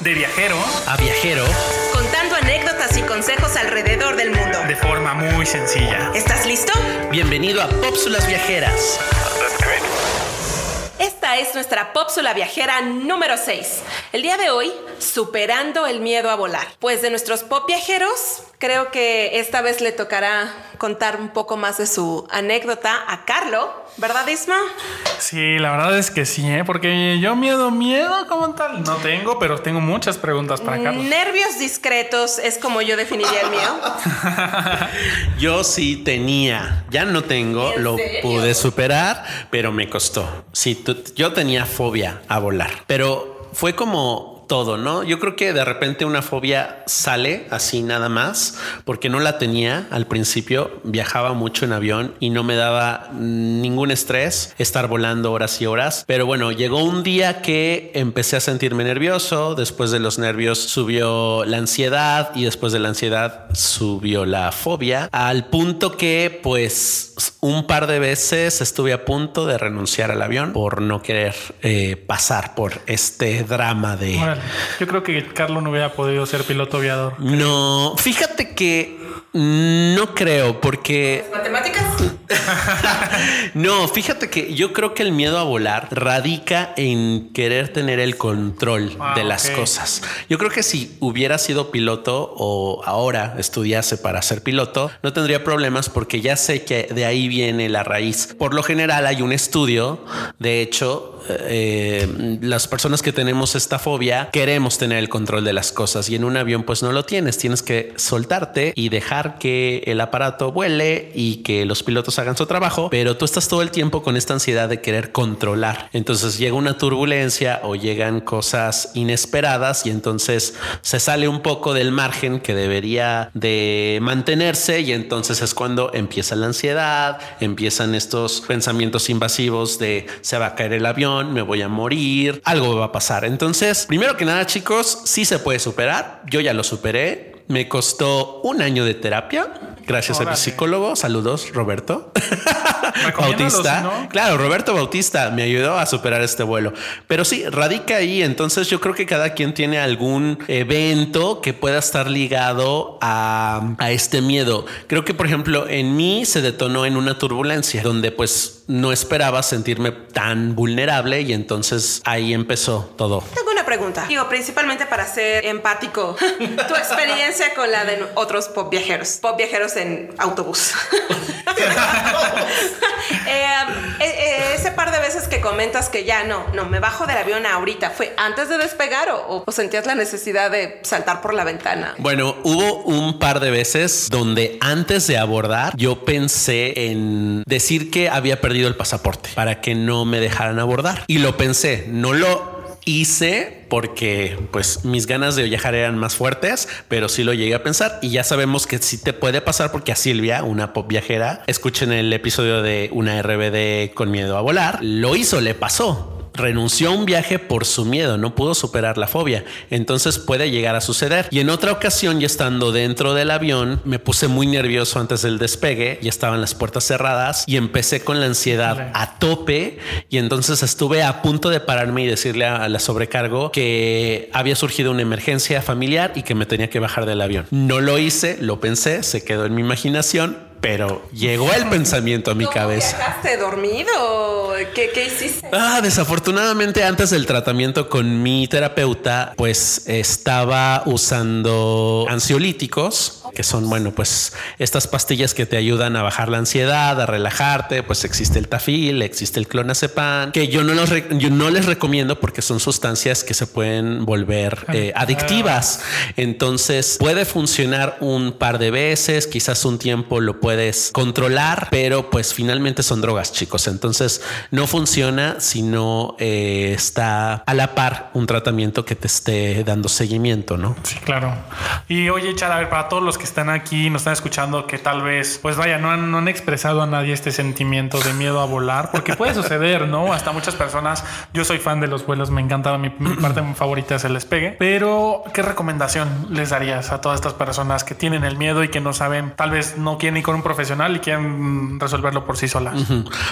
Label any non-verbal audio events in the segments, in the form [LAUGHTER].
De viajero a viajero, contando anécdotas y consejos alrededor del mundo. de forma muy sencilla. ¿Estás listo? bienvenido a Pópsulas Viajeras. Esta es nuestra pópsula viajera número 6. El día de hoy, superando el miedo a volar. Pues de nuestros pop viajeros, creo que esta vez le tocará contar un poco más de su anécdota a Carlo, ¿verdad, Isma? Sí, la verdad es que sí, ¿eh? porque yo miedo, miedo como tal no tengo, pero tengo muchas preguntas para Carlos. Nervios discretos es como yo definiría el mío. [LAUGHS] Yo sí tenía, ya no tengo, ¿En lo serio? pude superar, pero me costó. Sí, tú- yo tenía fobia a volar, pero fue como todo, ¿no? Yo creo que de repente una fobia sale así nada más, porque no la tenía al principio, viajaba mucho en avión y no me daba ningún estrés estar volando horas y horas, pero bueno, llegó un día que empecé a sentirme nervioso, después de los nervios subió la ansiedad y después de la ansiedad subió la fobia, al punto que pues un par de veces estuve a punto de renunciar al avión por no querer eh, pasar por este drama de... Yo creo que Carlos no hubiera podido ser piloto aviador. No, fíjate que no creo porque ¿Matemáticas? [LAUGHS] no, fíjate que yo creo que el miedo a volar radica en querer tener el control Ah, de las ok. cosas. Yo creo que si hubiera sido piloto o ahora estudiase para ser piloto, no tendría problemas porque ya sé que de ahí viene la raíz. Por lo general hay un estudio, de hecho, eh, las personas que tenemos esta fobia queremos tener el control de las cosas y en un avión pues no lo tienes, tienes que soltarte y dejar que el aparato vuele y que los pilotos hagan su trabajo, pero tú estás todo el tiempo con esta ansiedad de querer controlar. Entonces llega una turbulencia o llegan cosas inesperadas y entonces se sale un poco del margen que debería de mantenerse y entonces es cuando empieza la ansiedad, empiezan estos pensamientos invasivos de se va a caer el avión, me voy a morir, algo va a pasar. Entonces, primero que nada, chicos, sí se puede superar. Yo ya lo superé. Me costó un año de terapia. Gracias a mi Órale. psicólogo. Saludos, Roberto. Bautista. ¿no? Claro, Roberto Bautista me ayudó a superar este vuelo. Pero sí, radica ahí. Entonces yo creo que cada quien tiene algún evento que pueda estar ligado a, a este miedo. Creo que, por ejemplo, en mí se detonó en una turbulencia donde pues no esperaba sentirme tan vulnerable y entonces ahí empezó todo. Tengo una pregunta. Digo, principalmente para ser empático. [LAUGHS] tu experiencia con la de otros pop viajeros. Pop viajeros en autobús. [LAUGHS] Eh, eh, eh, ese par de veces que comentas que ya no, no, me bajo del avión ahorita. ¿Fue antes de despegar o, o sentías la necesidad de saltar por la ventana? Bueno, hubo un par de veces donde antes de abordar yo pensé en decir que había perdido el pasaporte para que no me dejaran abordar. Y lo pensé, no lo hice porque pues mis ganas de viajar eran más fuertes, pero sí lo llegué a pensar. Y ya sabemos que sí te puede pasar porque a Silvia, una pop viajera, escuchen el episodio de una RBD con miedo a volar, lo hizo, le pasó renunció a un viaje por su miedo, no pudo superar la fobia. Entonces puede llegar a suceder. Y en otra ocasión, ya estando dentro del avión, me puse muy nervioso antes del despegue, ya estaban las puertas cerradas y empecé con la ansiedad a tope. Y entonces estuve a punto de pararme y decirle a la sobrecargo que había surgido una emergencia familiar y que me tenía que bajar del avión. No lo hice, lo pensé, se quedó en mi imaginación. Pero llegó el pensamiento a mi ¿Cómo cabeza. viajaste dormido? ¿Qué, qué hiciste? Ah, desafortunadamente antes del tratamiento con mi terapeuta, pues estaba usando ansiolíticos, que son, bueno, pues estas pastillas que te ayudan a bajar la ansiedad, a relajarte, pues existe el tafil, existe el clonazepam, que yo no, los re- yo no les recomiendo porque son sustancias que se pueden volver eh, adictivas. Entonces puede funcionar un par de veces, quizás un tiempo lo puedes controlar, pero pues finalmente son drogas, chicos. Entonces no funciona si no eh, está a la par un tratamiento que te esté dando seguimiento, ¿no? Sí, claro. Y oye, Char, a ver, para todos los que están aquí, nos están escuchando, que tal vez, pues vaya, no han, no han expresado a nadie este sentimiento de miedo a volar, porque puede suceder, ¿no? Hasta muchas personas, yo soy fan de los vuelos, me encanta, mi, mi [CLEARS THROAT] parte favorita es el despegue, pero ¿qué recomendación les darías a todas estas personas que tienen el miedo y que no saben, tal vez no quieren ir con profesional y quieren mm, resolverlo por sí solas?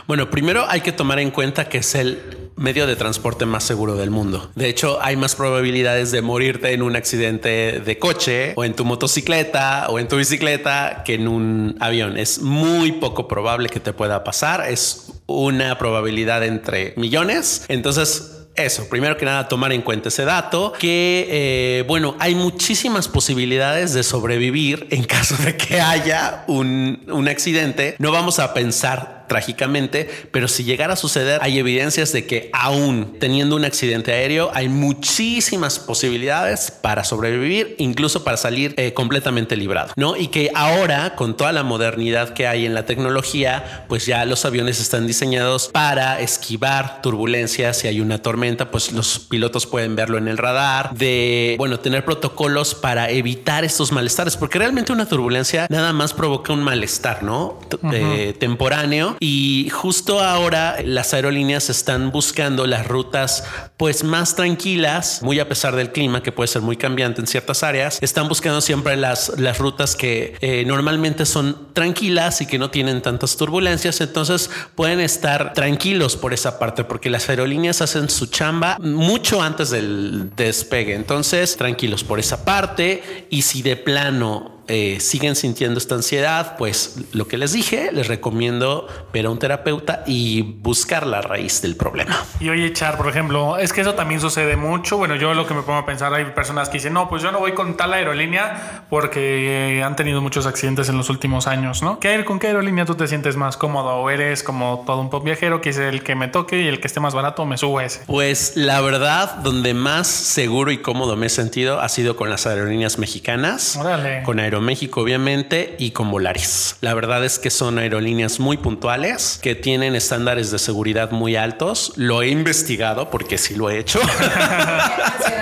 Bueno, primero hay que tomar en cuenta que es el medio de transporte más seguro del mundo. De hecho, hay más probabilidades de morirte en un accidente de coche o en tu motocicleta o en tu bicicleta que en un avión. Es muy poco probable que te pueda pasar. Es una probabilidad entre millones. Entonces, eso, primero que nada, tomar en cuenta ese dato, que eh, bueno, hay muchísimas posibilidades de sobrevivir en caso de que haya un, un accidente. No vamos a pensar trágicamente, pero si llegara a suceder, hay evidencias de que aún teniendo un accidente aéreo, hay muchísimas posibilidades para sobrevivir, incluso para salir eh, completamente librado, ¿no? Y que ahora, con toda la modernidad que hay en la tecnología, pues ya los aviones están diseñados para esquivar turbulencias. Si hay una tormenta, pues los pilotos pueden verlo en el radar, de, bueno, tener protocolos para evitar estos malestares, porque realmente una turbulencia nada más provoca un malestar, ¿no? Eh, temporáneo y justo ahora las aerolíneas están buscando las rutas pues más tranquilas, muy a pesar del clima que puede ser muy cambiante en ciertas áreas, están buscando siempre las, las rutas que eh, normalmente son tranquilas y que no tienen tantas turbulencias, entonces pueden estar tranquilos por esa parte porque las aerolíneas hacen su chamba mucho antes del despegue, entonces tranquilos por esa parte. Y si de plano eh, siguen sintiendo esta ansiedad, pues lo que les dije, les recomiendo ver a un terapeuta y buscar la raíz del problema. Y oye, Char, por ejemplo, es que eso también sucede mucho. Bueno, yo lo que me pongo a pensar, hay personas que dicen, no, pues yo no voy con tal aerolínea porque han tenido muchos accidentes en los últimos años, ¿no? ¿Qué, ¿Con qué aerolínea tú te sientes más cómodo? ¿O eres como todo un pop viajero que es el que me toque y el que esté más barato me subo a ese? Pues la verdad, donde más seguro y cómodo me he sentido ha sido con las aerolíneas mexicanas, Órale. con Aeroméxico México, obviamente, y con Volaris. La verdad es que son aerolíneas muy puntuales, que tienen estándares de seguridad muy altos. Lo he investigado porque sí lo he hecho. [LAUGHS]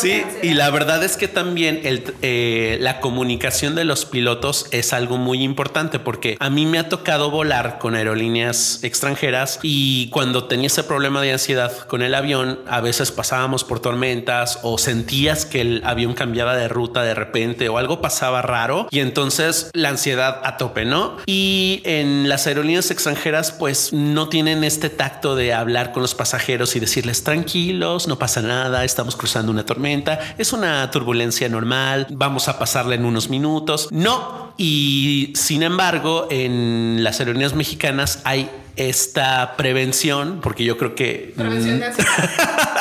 sí, y la verdad es que también el, eh, la comunicación de los pilotos es algo muy importante porque a mí me ha tocado volar con aerolíneas extranjeras y cuando tenía ese problema de ansiedad con el avión, a veces pasábamos por tormentas o sentías que el avión cambiaba de ruta de repente o algo pasaba raro y entonces la ansiedad a tope, ¿no? Y en las aerolíneas extranjeras pues no tienen este tacto de hablar con los pasajeros y decirles tranquilos, no pasa nada, estamos cruzando una tormenta, es una turbulencia normal, vamos a pasarla en unos minutos. No. Y sin embargo, en las aerolíneas mexicanas hay esta prevención, porque yo creo que prevención de [LAUGHS]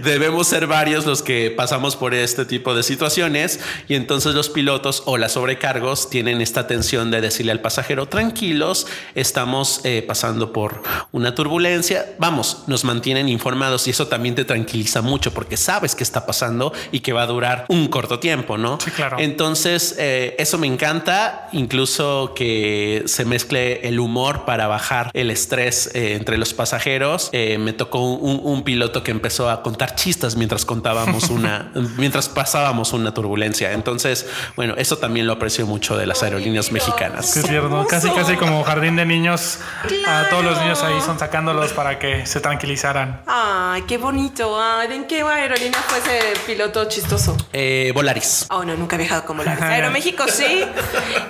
debemos ser varios los que pasamos por este tipo de situaciones y entonces los pilotos o las sobrecargos tienen esta atención de decirle al pasajero tranquilos, estamos eh, pasando por una turbulencia, vamos, nos mantienen informados y eso también te tranquiliza mucho porque sabes que está pasando y que va a durar un corto tiempo, ¿no? Sí, claro. Entonces, eh, eso me encanta, incluso que se mezcle el humor para bajar el estrés eh, entre los pasajeros. Me tocó un, un, piloto que empezó a contar chistes mientras contábamos [LAUGHS] una, mientras pasábamos una turbulencia. Entonces, bueno, eso también lo aprecio mucho de las aerolíneas mexicanas. Es cierto. Casi, casi como jardín de niños. A todos los niños ahí son sacándolos para que se tranquilizaran. Ay, qué bonito. Ay, ¿En qué aerolínea fue ese piloto chistoso? Eh, Volaris. Oh, no, nunca he viajado con Volaris. [LAUGHS] Aeroméxico sí.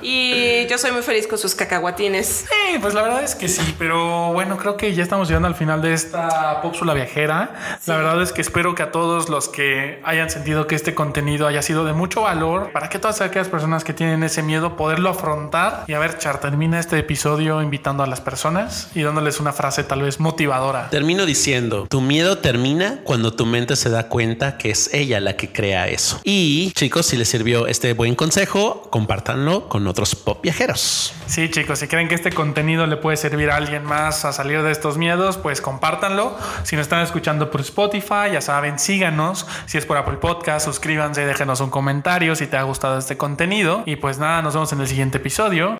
Y yo soy muy feliz con sus cacahuatines. Sí, pues la verdad es que sí, pero bueno, creo que ya estamos llegando al final de esta pópsula viajera. La verdad es que espero que a todos los que hayan sentido que este contenido haya sido de mucho valor, para que todas aquellas personas que tienen ese miedo poderlo afrontar. Y a ver, Char, termina este episodio invitando a las personas y dándoles una frase tal vez motivadora. Termino diciendo, tu miedo termina cuando tu mente se da cuenta que es ella la que crea eso. Y chicos, si les sirvió este buen consejo, compártanlo con otros pop viajeros. Sí, chicos, si creen que este contenido le puede servir a alguien más a salir de estos miedos, pues compártanlo. Si nos están escuchando por Ya saben, síganos. Si es por Apple Podcast, suscríbanse, déjenos un comentario si te ha gustado este contenido. Y pues nada, nos vemos en el siguiente episodio.